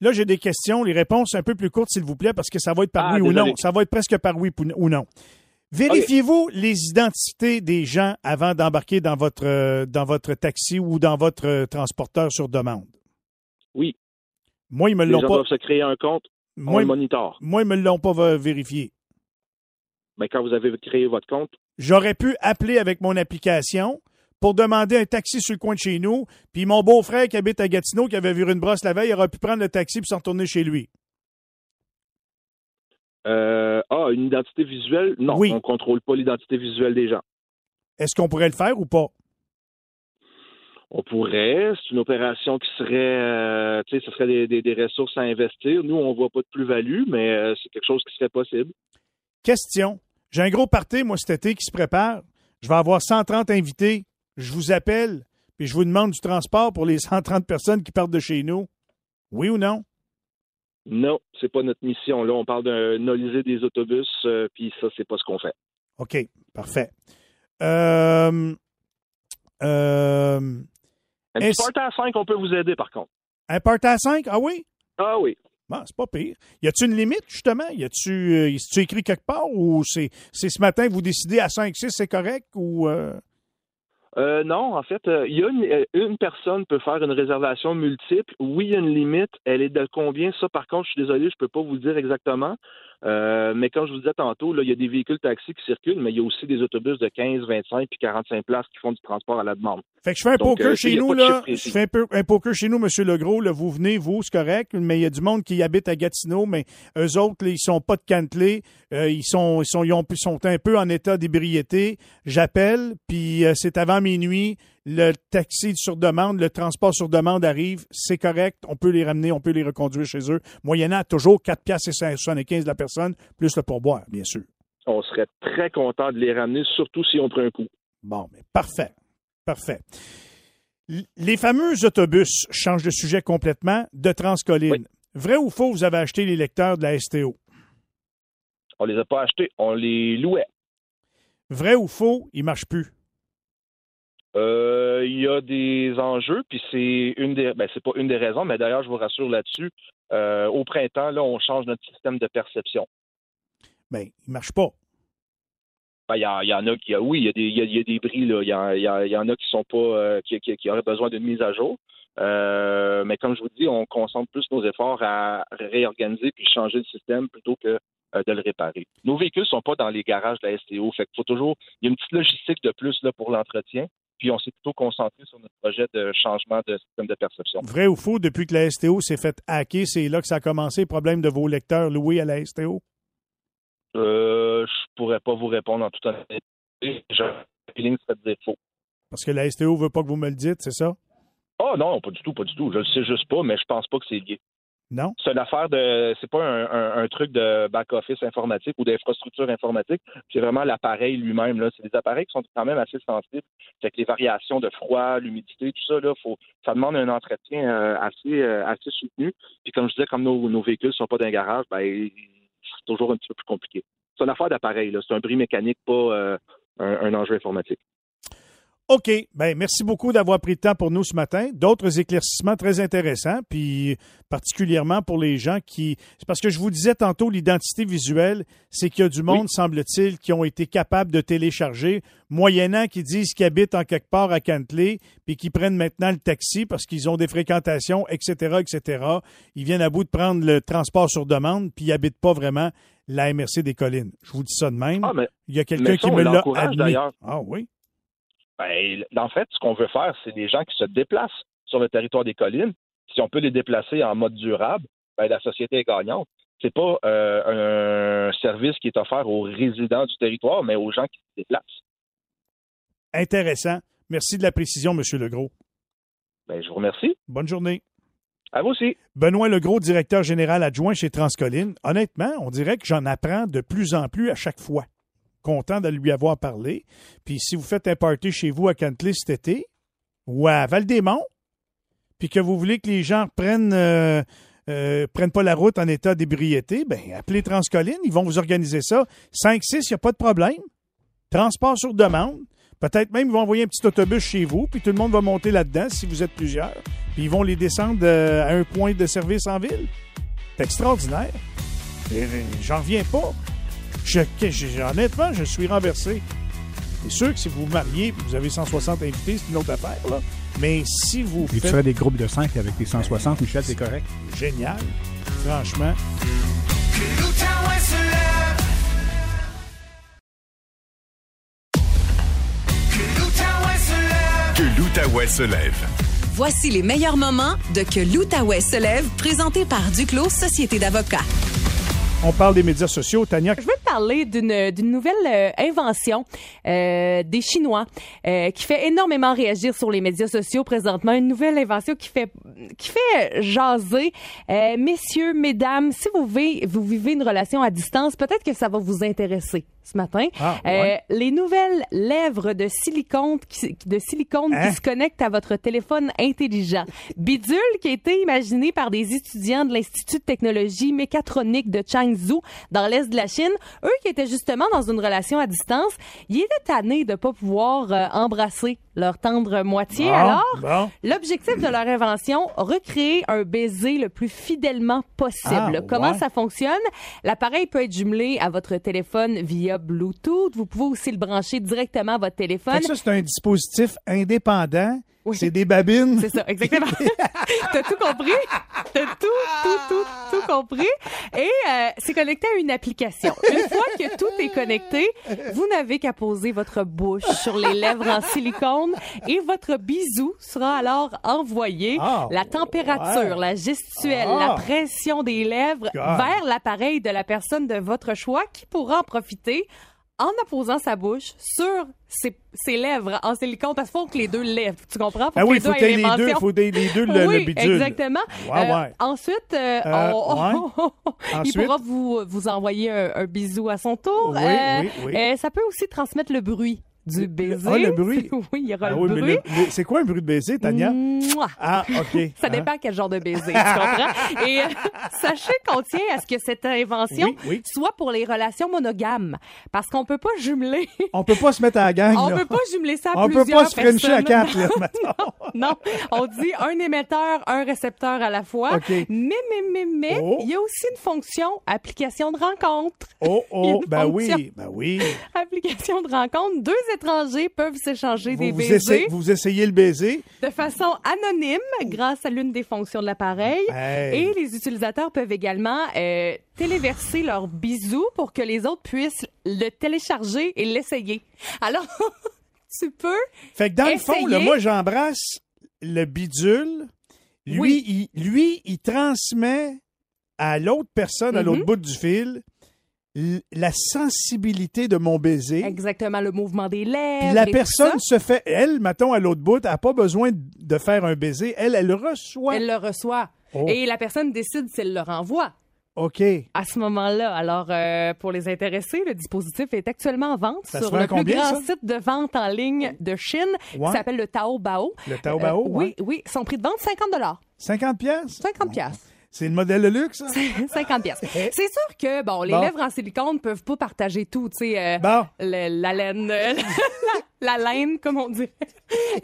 Là, j'ai des questions, les réponses un peu plus courtes, s'il vous plaît, parce que ça va être par ah, oui ou non. Ça va être presque par oui ou non. Vérifiez-vous les identités des gens avant d'embarquer dans votre, euh, dans votre taxi ou dans votre transporteur sur demande? Oui. Moi, ils me l'ont pas. doivent se créer un compte, moi, on monitor. Moi, ils me l'ont pas vérifié. Mais quand vous avez créé votre compte? J'aurais pu appeler avec mon application pour demander un taxi sur le coin de chez nous, puis mon beau-frère qui habite à Gatineau, qui avait vu une brosse la veille, aurait pu prendre le taxi puis s'en retourner chez lui. Euh, ah, une identité visuelle? Non, on ne contrôle pas l'identité visuelle des gens. Est-ce qu'on pourrait le faire ou pas? On pourrait. C'est une opération qui serait, euh, tu sais, ce serait des, ressources à investir. Nous, on voit pas de plus-value, mais euh, c'est quelque chose qui serait possible. Question. J'ai un gros party, moi, cet été qui se prépare. Je vais avoir 130 invités. Je vous appelle, puis je vous demande du transport pour les [laughs] 130 personnes qui partent de chez nous. Oui ou non? Non, c'est pas notre mission. Là, on parle d'un des autobus, euh, puis ça, c'est pas ce qu'on fait. OK, parfait. Euh, un petit à 5, on peut vous aider, par contre. Un party à 5? Ah oui? Ah oui. Bon, c'est pas pire. Y a-tu une limite, justement? Y a-tu euh, écrit quelque part ou c'est ce matin que vous décidez à 5, 6, c'est correct ou. Euh? Euh, non, en fait, il y a une, une, personne peut faire une réservation multiple. Oui, une limite. Elle est de combien? Ça, par contre, je suis désolé, je peux pas vous dire exactement. Euh, mais comme je vous disais tantôt, là, il y a des véhicules taxis qui circulent, mais il y a aussi des autobus de 15, 25 puis 45 places qui font du transport à la demande. Fait que je fais un poker euh, chez nous, là. Je fais un, poker chez nous, Monsieur Legros, là. Vous venez, vous, c'est correct, mais il y a du monde qui habite à Gatineau, mais eux autres, là, ils sont pas de cantelés. Euh, ils sont, ils sont, ils ont, sont un peu en état d'ébriété. J'appelle, puis c'est avant minuit le taxi sur demande, le transport sur demande arrive, c'est correct, on peut les ramener, on peut les reconduire chez eux, moyennant toujours 4 piastres et 75 de la personne, plus le pourboire, bien sûr. On serait très content de les ramener, surtout si on prend un coup. Bon, mais parfait. Parfait. Les fameux autobus changent de sujet complètement de Transcolline. Vrai ou faux, vous avez acheté les lecteurs de la STO? On les a pas achetés, on les louait. Vrai ou faux, ils ne marchent plus? Euh, il y a des enjeux, puis c'est une des, ben, c'est pas une des raisons, mais d'ailleurs, je vous rassure là-dessus. Euh, au printemps, là, on change notre système de perception. Mais ben, il marche pas. Ben, il y, en a qui, oui, il y a des, il y a, des bris là. Il y, en a qui sont pas, euh, qui, qui, auraient besoin d'une mise à jour. mais comme je vous dis, on concentre plus nos efforts à réorganiser puis changer le système plutôt que de le réparer. Nos véhicules sont pas dans les garages de la STO, fait qu'il faut toujours, il y a une petite logistique de plus là pour l'entretien puis on s'est plutôt concentré sur notre projet de changement de système de perception. Vrai ou faux, depuis que la STO s'est fait hacker, c'est là que ça a commencé, le problème de vos lecteurs loués à la STO? Euh, je pourrais pas vous répondre en toute honnêteté. J'ai un feeling que ça dire faux. Parce que la STO veut pas que vous me le dites, c'est ça? Oh non, pas du tout, pas du tout. Je le sais juste pas, mais je pense pas que c'est lié. Non? C'est une affaire de. C'est pas un, truc de back-office informatique ou d'infrastructure informatique. C'est vraiment l'appareil lui-même. Là. C'est des appareils qui sont quand même assez sensibles. Fait que les variations de froid, l'humidité, tout ça, là, faut, ça demande un entretien euh, assez, euh, assez soutenu. Puis comme je disais, comme nos, nos véhicules ne sont pas dans un garage, ben, c'est toujours un petit peu plus compliqué. C'est une affaire d'appareil. C'est un bris mécanique, pas euh, un enjeu informatique. OK. Ben, merci beaucoup d'avoir pris le temps pour nous ce matin. D'autres éclaircissements très intéressants, puis particulièrement pour les gens qui. C'est parce que je vous disais tantôt, l'identité visuelle, c'est qu'il y a du monde, semble-t-il, qui ont été capables de télécharger, moyennant qui disent qu'ils habitent en quelque part à Cantley, puis qui prennent maintenant le taxi parce qu'ils ont des fréquentations, etc., etc. Ils viennent à bout de prendre le transport sur demande, puis ils habitent pas vraiment la MRC des collines. Je vous dis ça de même. Ah, mais, Il y a quelqu'un qui me l'a admis. Ah oui? Ben, en fait, ce qu'on veut faire, c'est des gens qui se déplacent sur le territoire des collines. Si on peut les déplacer en mode durable, ben, la société est gagnante. C'est pas euh, un service qui est offert aux résidents du territoire, mais aux gens qui se déplacent. Intéressant. Merci de la précision, M. Legros. Ben, je vous remercie. Bonne journée. À vous aussi. Benoît Legros, directeur général adjoint chez Transcolline. Honnêtement, on dirait que j'en apprends de plus en plus à chaque fois. Content de lui avoir parlé. Puis si vous faites un party chez vous à Cantley cet été ou à puis que vous voulez que les gens prennent, euh, euh, prennent pas la route en état d'ébriété, ben appelez Transcolline, ils vont vous organiser ça. 5-6, il n'y a pas de problème. Transport sur demande. Peut-être même ils vont envoyer un petit autobus chez vous, puis tout le monde va monter là-dedans si vous êtes plusieurs. Puis ils vont les descendre euh, à un point de service en ville. C'est extraordinaire. J'en reviens pas. Je, que- je- honnêtement, je suis renversé. C'est sûr que si vous vous mariez et vous avez 160 invités, c'est une autre affaire. Là. Mais si vous Et tu ferais des groupes de 5 avec tes 160, Michel, c'est correct? génial, franchement, Que l'Outaouais se lève. Voici les meilleurs moments de Que l'Outaouais se lève, présenté par Duclos Société d'avocats. On parle des médias sociaux. Tania, Je veux te parler d'une nouvelle euh, invention euh, des Chinois euh, qui fait énormément réagir sur les médias sociaux présentement. Une nouvelle invention qui fait qui fait jaser. Euh, messieurs, mesdames, si vous vivez, vous vivez une relation à distance, peut-être que ça va vous intéresser ce matin. Ah, ouais. Euh, les nouvelles lèvres de silicone qui, de silicone Hein? qui se connectent à votre téléphone intelligent. Bidule qui a été imaginé par des étudiants de l'Institut de technologie mécatronique de Changzhou dans l'est de la Chine. Eux qui étaient justement dans une relation à distance, ils étaient tannés de pas pouvoir euh, embrasser leur tendre moitié. Bon, Alors, bon. l'objectif de leur invention, recréer un baiser le plus fidèlement possible. Ah, Comment ouais. ça fonctionne? L'appareil peut être jumelé à votre téléphone via Bluetooth. Vous pouvez aussi le brancher directement à votre téléphone. ça, c'est un dispositif indépendant. Oui. C'est des babines. C'est ça, exactement. [laughs] T'as tout compris? T'as tout, tout, tout, tout compris? Et euh, c'est connecté à une application. Une fois que tout est connecté, vous n'avez qu'à poser votre bouche sur les lèvres en silicone et votre bisou sera alors envoyé. Ah, la température, ouais. la gestuelle, Ah. la pression des lèvres God. vers l'appareil de la personne de votre choix qui pourra en profiter en apposant sa bouche sur ses, ses lèvres en silicone parce qu'il faut que les deux lèvres, tu comprends? Faut Ah oui, il faut que les deux, faut les deux le, oui, le bidule. exactement. Euh, ouais. ensuite, euh, Euh, on- [laughs] il Ensuite? pourra vous, vous envoyer un, un bisou à son tour. Oui, oui, oui. euh, ça peut aussi transmettre le bruit du baiser? Ah, le bruit? [laughs] oui, il y aura Ah le oui, bruit. c'est quoi un bruit de baiser, Tania? Mouah. Ah, OK. [laughs] Ça Hein? dépend quel genre de baiser, tu comprends? [laughs] Et euh, sachez qu'on tient à ce que cette invention Oui, oui. soit pour les relations monogames. Parce qu'on peut pas jumeler. On peut pas se mettre à la gang, On là. peut pas jumeler ça à On peut plusieurs pas se frencher à personnes. quatre, là. Non, on dit un émetteur, un récepteur à la fois. OK. Mais, mais, mais, mais, Oh. il y a aussi une fonction application de rencontre. Oh, oh, ben fonction. oui, ben oui. Application de rencontre. Deux étrangers peuvent s'échanger des Vous, vous, baisers essayez, vous essayez le baiser. de façon anonyme grâce à l'une des fonctions de l'appareil. Hey. Et les utilisateurs peuvent également euh, téléverser leurs bisous pour que les autres puissent le télécharger et l'essayer. Alors, [laughs] tu peux Fait que dans le fond, là, moi, j'embrasse le bidule. Lui, Oui. il, lui, il transmet à l'autre personne, à l'autre Mhm. bout du fil, la sensibilité de mon baiser. exactement le mouvement des lèvres. Puis la personne se fait, elle, mettons, à l'autre bout, n'a pas besoin de faire un baiser. Elle, elle reçoit. Elle le reçoit. Oh. Et la personne décide si elle le renvoie OK. à ce moment-là. Alors, euh, pour les intéressés, le dispositif est actuellement en vente Ça sur le plus grand ça? site de vente en ligne de Chine Ouais. qui s'appelle le Taobao. Le Taobao, Euh, ouais. Oui, oui. Son prix de vente, 50 50 pièces 50 piastres. C'est le modèle de luxe, ça? 50 [laughs] pièces. C'est sûr que bon, les Bon. lèvres en silicone peuvent pas partager tout, tu sais euh, Bon. la laine euh, [laughs] la, la laine comme on dit.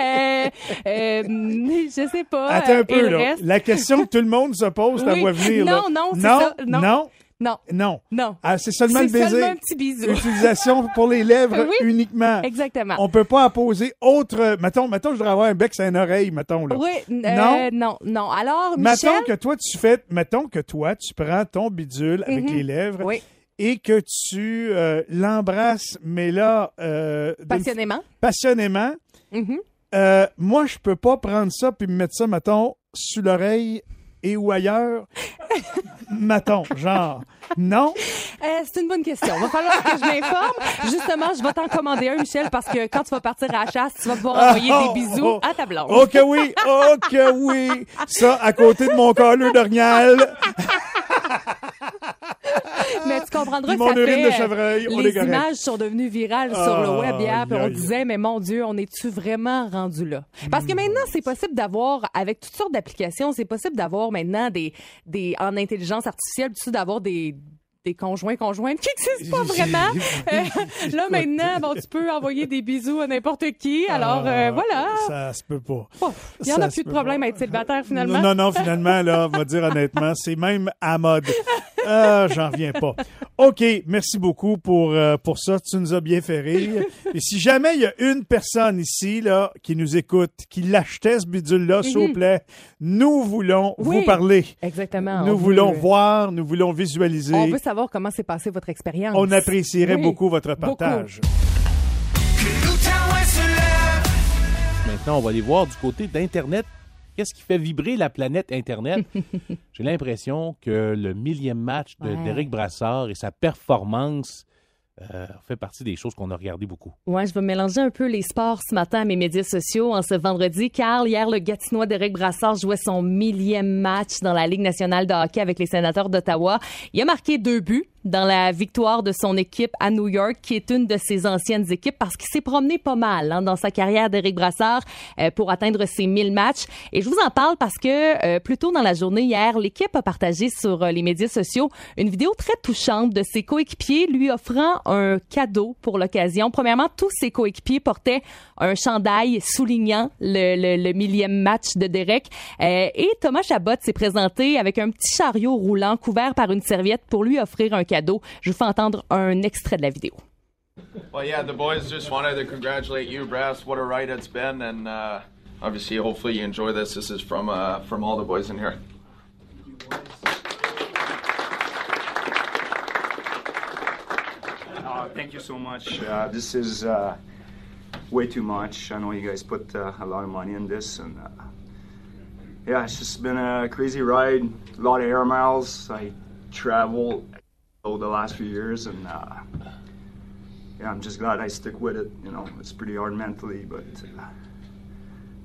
Euh, euh, je sais pas. Attends un peu, là. reste- La question que tout le monde se pose, ta Oui. voix venir, là. Non, non, c'est non, ça. Non. non, Non. non. Non. Ah, c'est seulement C'est le baiser. seulement un petit bisou. Utilisation pour les lèvres [laughs] Oui. uniquement. Exactement. On peut pas apposer autre. Mettons, mettons, je voudrais avoir un bec sur une oreille, mettons, là. Oui, euh, Non? non, non. Alors, Mettons Michel, que toi, tu fais. Mettons que toi, tu prends ton bidule avec Mhm. les lèvres Oui. et que tu euh, l'embrasses, mais là. euh, passionnément? passionnément. Mhm. Euh, moi, je peux pas prendre ça puis me mettre ça, mettons, sous l'oreille et ou ailleurs? mettons, genre. Non? Euh, c'est une bonne question. Va falloir que je m'informe. Justement, je vais t'en commander un, Michel, parce que quand tu vas partir à la chasse, tu vas pouvoir envoyer Oh, des bisous oh. à ta blonde. Oh que oui! Oh que oui! Ça, à côté de mon colleux d'orignal. Mais tu comprendras Puis que mon ça urine fait, de chevreuil, on est les images sont devenues virales sur le web hier, puis aïe, on disait, mais mon Dieu, on est-tu vraiment rendu là? Parce Hmm. que maintenant, c'est possible d'avoir, avec toutes sortes d'applications, c'est possible d'avoir maintenant des, des, en intelligence artificielle, tu d'avoir des, des conjoints conjointes qui n'existent pas vraiment. Euh, [laughs] là, maintenant, bon, tu peux envoyer des bisous à n'importe qui. Alors, euh, Ah, voilà. Ça se peut pas. Il y en a plus de problème pas. à être célibataire, finalement. Non, non, finalement, là, on va dire honnêtement, c'est même à mode. Ah, j'en reviens pas. OK, merci beaucoup pour, euh, pour ça. Tu nous as bien fait rire. Et si jamais il y a une personne ici, là, qui nous écoute, qui l'achetait, ce bidule-là, s'il vous plaît, nous voulons Mhm. Oui. vous parler. Exactement. Nous On voulons veut- voir, nous voulons visualiser. On veut savoir comment s'est passée votre expérience. On apprécierait Oui. beaucoup votre partage. Maintenant, on va aller voir du côté d'Internet. Qu'est-ce qui fait vibrer la planète Internet? [laughs] J'ai l'impression que le millième match de Ouais. Derek Brassard et sa performance euh, fait partie des choses qu'on a regardées beaucoup. Ouais, je vais mélanger un peu les sports ce matin à mes médias sociaux en ce vendredi, car hier, le Gatinois d'Éric Brassard jouait son millième match dans la Ligue nationale de hockey avec les sénateurs d'Ottawa. Il a marqué deux buts dans la victoire de son équipe à New York, qui est une de ses anciennes équipes, parce qu'il s'est promené pas mal hein, dans sa carrière d'Éric Brassard euh, pour atteindre ses 1000 matchs. Et je vous en parle parce que euh, plus tôt dans la journée hier, l'équipe a partagé sur euh, les médias sociaux une vidéo très touchante de ses coéquipiers lui offrant un cadeau pour l'occasion. Premièrement, tous ses coéquipiers portaient un chandail soulignant le, le- le millième match de Derek. Euh, et Thomas Chabot s'est présenté avec un petit chariot roulant couvert par une serviette pour lui offrir un cadeau. Je vous fais entendre un extrait de la vidéo. Well, yeah, the boys just wanted to congratulate you, Brass. What a ride it's been, and uh, obviously, hopefully, you enjoy this. This is from uh, from all the boys in here. Uh, thank you so much. Uh, this is uh, way too much. I know you guys put uh, a lot of money in this, and uh, yeah, it's just been a crazy ride. A lot of air miles. I traveled over the last few years, and uh, yeah, I'm just glad I stick with it. You know, it's pretty hard mentally, but uh,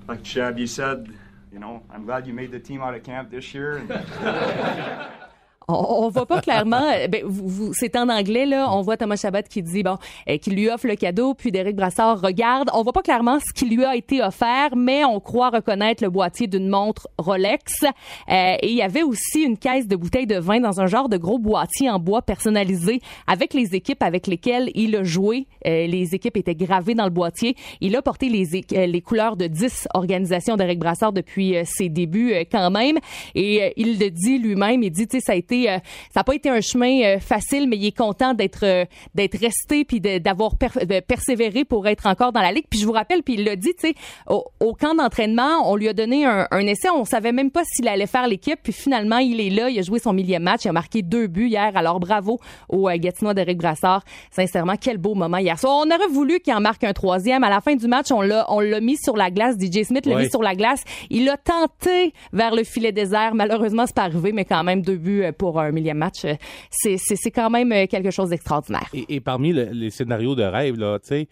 like Chab, you said, you know, I'm glad you made the team out of camp this year. And, [laughs] On, voit pas clairement. euh, Ben, vous, vous- c'est en anglais là. On voit Thomas Chabot qui dit bon, euh, qui lui offre le cadeau, puis Derek Brassard regarde. On voit pas clairement ce qui lui a été offert, mais on croit reconnaître le boîtier d'une montre Rolex. Euh, et il y avait aussi une caisse de bouteilles de vin dans un genre de gros boîtier en bois personnalisé avec les équipes avec lesquelles il a joué. Euh, les équipes étaient gravées dans le boîtier. Il a porté les, euh, les couleurs de 10 organisations d'Eric Brassard depuis euh, ses débuts quand même. Et il le dit lui-même, il dit, tu sais, ça a été, euh, ça n'a pas été un chemin euh, facile, mais il est content d'être euh, d'être resté puis d'avoir per- persévéré pour être encore dans la ligue. Puis je vous rappelle, puis il l'a dit, tu sais, au, au camp d'entraînement, on lui a donné un, un essai, on savait même pas s'il allait faire l'équipe, puis finalement il est là, il a joué son millième match, il a marqué deux buts hier. Alors bravo au Gatineau d'Eric Brassard. Sincèrement, quel beau moment hier. on aurait voulu qu'il en marque un troisième. À la fin du match, on l'a on l'a mis sur la glace. DJ Smith l'a mis sur la glace. Il a tenté vers le filet désert. Malheureusement, c'est pas arrivé, mais quand même deux buts pour un millième match. euh, C'est c'est c'est quand même euh, quelque chose d'extraordinaire. Et, et parmi le- les scénarios de rêve, là, tu sais,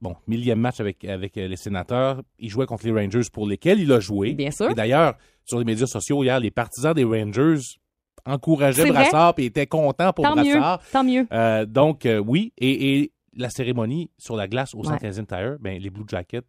bon, millième match avec, avec euh, les sénateurs, il jouait contre les Rangers pour lesquels il a joué. Bien sûr. Et d'ailleurs, sur les médias sociaux hier, les partisans des Rangers encourageaient. Brassard et étaient contents pour Tant mieux, Brassard. tant mieux. Euh, donc, euh, oui. Et, et la cérémonie sur la glace au Ouais. Centre Canadien Tire, ben, les Blue Jackets,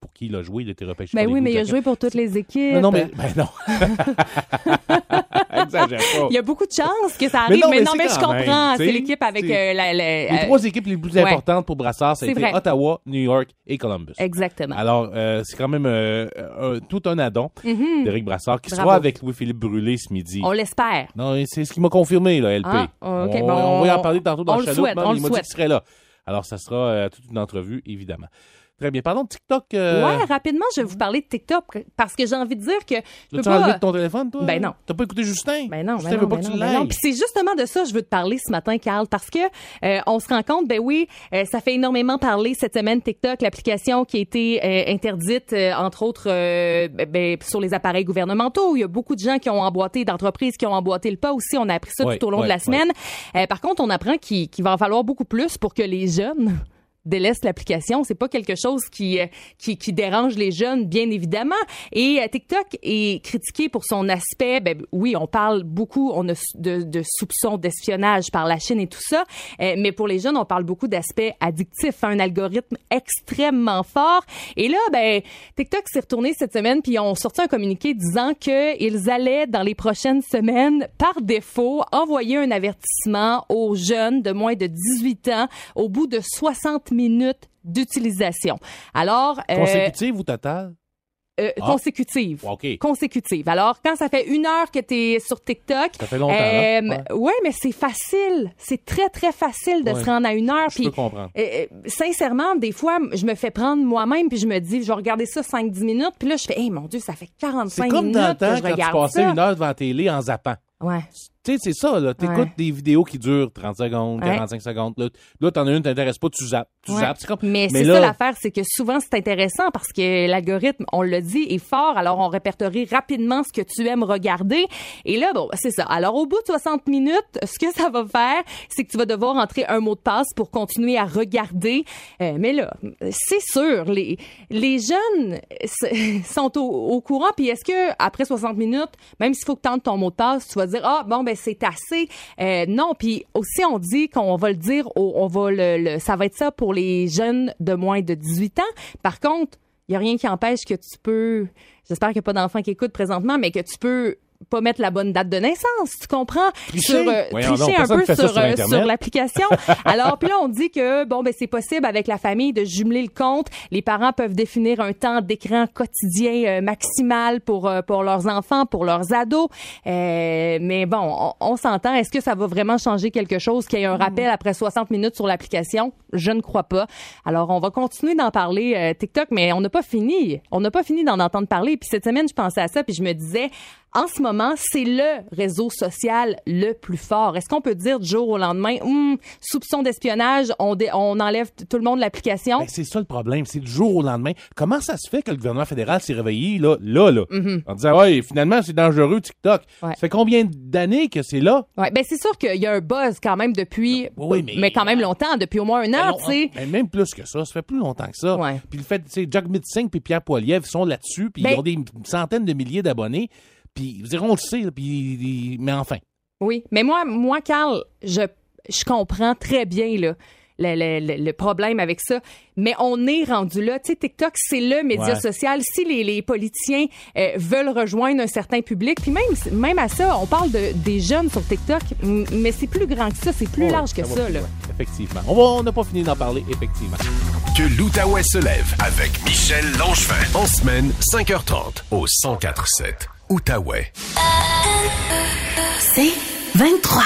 pour qui il a joué, il a été repêché Ben par les oui, Blue mais il a joué pour toutes les équipes. Non, non, mais ben non. [laughs] Exagère pas. Il y a beaucoup de chances que ça Mais arrive, non, mais, mais non, mais je comprends. C'est l'équipe avec euh, la, la- Les euh, trois équipes les plus ouais. importantes pour Brassard, ça a C'est été vrai. Ottawa, New York et Columbus. Exactement. Alors, euh, c'est quand même euh, un- tout un addon Mhm. d'Éric Brassard qui Bravo. sera avec Louis-Philippe Brûlé ce midi. On l'espère. Non, c'est ce qu'il m'a confirmé, là, LP. Ah, ok, on, bon, on va y en parler tantôt dans on le même, on il le m'a dit souhaite. qu'il serait là. Alors, ça sera euh, toute une entrevue, évidemment. Très bien. Parlons de TikTok. euh, Ouais, rapidement, je vais vous parler de TikTok parce que j'ai envie de dire que enlevé pas... de ton téléphone, toi? Ben non. T'as pas écouté Justin? Ben non, Justin ben veut non, pas ben que tu ben l'ailles. non. Puis c'est justement de ça que je veux te parler ce matin, Carl, parce que euh, on se rend compte, ben oui, euh, ça fait énormément parler cette semaine TikTok, l'application qui a été euh, interdite, entre autres, ben, ben, sur les appareils gouvernementaux. Il y a beaucoup de gens qui ont emboîté, d'entreprises qui ont emboîté le pas aussi. On a appris ça Ouais, tout au long ouais, de la semaine. Euh, par contre, on apprend qu'il qu'il va en falloir beaucoup plus pour que les jeunes délaissent l'application. C'est pas quelque chose qui, euh, qui qui dérange les jeunes, bien évidemment. Et euh, TikTok est critiqué pour son aspect. Ben oui, on parle beaucoup, on a de, de soupçons d'espionnage par la Chine et tout ça. Euh, mais pour les jeunes, on parle beaucoup d'aspects addictifs, un algorithme extrêmement fort. Et là, ben TikTok s'est retourné cette semaine puis ils ont sorti un communiqué disant que ils allaient dans les prochaines semaines, par défaut, envoyer un avertissement aux jeunes de moins de 18 ans au bout de 60 minutes d'utilisation. Alors, euh, Consécutive ou total? euh, Ah. consécutive. OK. Consécutive. Alors, quand ça fait une heure que tu es sur TikTok, Ça fait longtemps, hein? Ouais. ouais. mais c'est facile. C'est très, très facile de Ouais. se rendre à une heure. Je Puis, peux comprendre. euh, euh, sincèrement, des fois, je me fais prendre moi-même, puis je me dis, je vais regarder ça 5-10 minutes, puis là, je fais, hey, mon Dieu, ça fait 45 C'est comme minutes dans le que temps je quand tu passais une heure devant la télé en zappant. Ouais. Tu sais, c'est ça, là. T'écoutes Ouais. des vidéos qui durent 30 secondes, Ouais. 45 secondes. Là, là t'en as une qui t'intéresse pas, tu zappes. Tu Ouais. zappes. C'est comme... Mais, c'est là, ça l'affaire, c'est que souvent c'est intéressant parce que l'algorithme, on le dit, est fort. Alors on répertorie rapidement ce que tu aimes regarder. Et là, bon, c'est ça. Alors au bout de 60 minutes, ce que ça va faire, c'est que tu vas devoir entrer un mot de passe pour continuer à regarder. Euh, mais là, c'est sûr, les les jeunes [laughs] sont au, au courant. Puis est-ce que après 60 minutes, même s'il faut que tu entres ton mot de passe, tu vas dire ah bon ben c'est assez. Euh, non. Puis aussi on dit qu'on va le dire, on va le, le- ça va être ça pour les jeunes de moins de 18 ans. Par contre, il y a rien qui empêche que tu peux. J'espère qu'il n'y a pas d'enfants qui écoutent présentement, mais que tu peux pas mettre la bonne date de naissance, tu comprends? Tricher? Sur, euh, tricher un peu sur, sur euh, sur l'application. [laughs] Alors, puis là, on dit que, bon, ben, c'est possible avec la famille de jumeler le compte. Les parents peuvent définir un temps d'écran quotidien euh, maximal pour, pour leurs enfants, pour leurs ados. Euh, mais bon, on, on s'entend. Est-ce que ça va vraiment changer quelque chose qu'il y ait un rappel après 60 minutes sur l'application? Je ne crois pas. Alors, on va continuer d'en parler euh, TikTok, mais on n'a pas fini. On n'a pas fini d'en entendre parler. Puis cette semaine, je pensais à ça, puis je me disais, en ce moment, c'est le réseau social le plus fort. Est-ce qu'on peut dire du jour au lendemain, Hum, soupçon d'espionnage, on, dé- on enlève tout le monde de l'application? Ben, c'est ça le problème, c'est du jour au lendemain. Comment ça se fait que le gouvernement fédéral s'est réveillé là, là, là, Mhm. en disant ouais, finalement c'est dangereux TikTok. Ouais. Ça fait combien d'années que c'est là? Ouais, ben c'est sûr qu'il y a un buzz quand même depuis, Oui, mais- quand même longtemps, depuis au moins un an, Ben, tu sais. ben, même plus que ça, ça fait plus longtemps que ça. Ouais. Puis le fait, tu sais, Jagmeet Singh puis Pierre Poilievre sont là-dessus, puis Ben- ils ont des centaines de milliers d'abonnés. Puis, dire, on le sait, là, puis, mais enfin. Oui, mais moi, moi, Carl, je, je comprends très bien là. Le, le- le- le problème avec ça. Mais on est rendu là. Tu sais, TikTok, c'est le média Ouais. social. Si les, les politiciens euh, veulent rejoindre un certain public, puis même, même à ça, on parle de, des jeunes sur TikTok, mais c'est plus grand que ça, c'est plus Ouais, large que ça. plus là. Effectivement. On n'a pas fini d'en parler, effectivement. Que l'Outaouais se lève avec Michel Langevin. En semaine, 5h30 au 1047 Outaouais. C'est 23.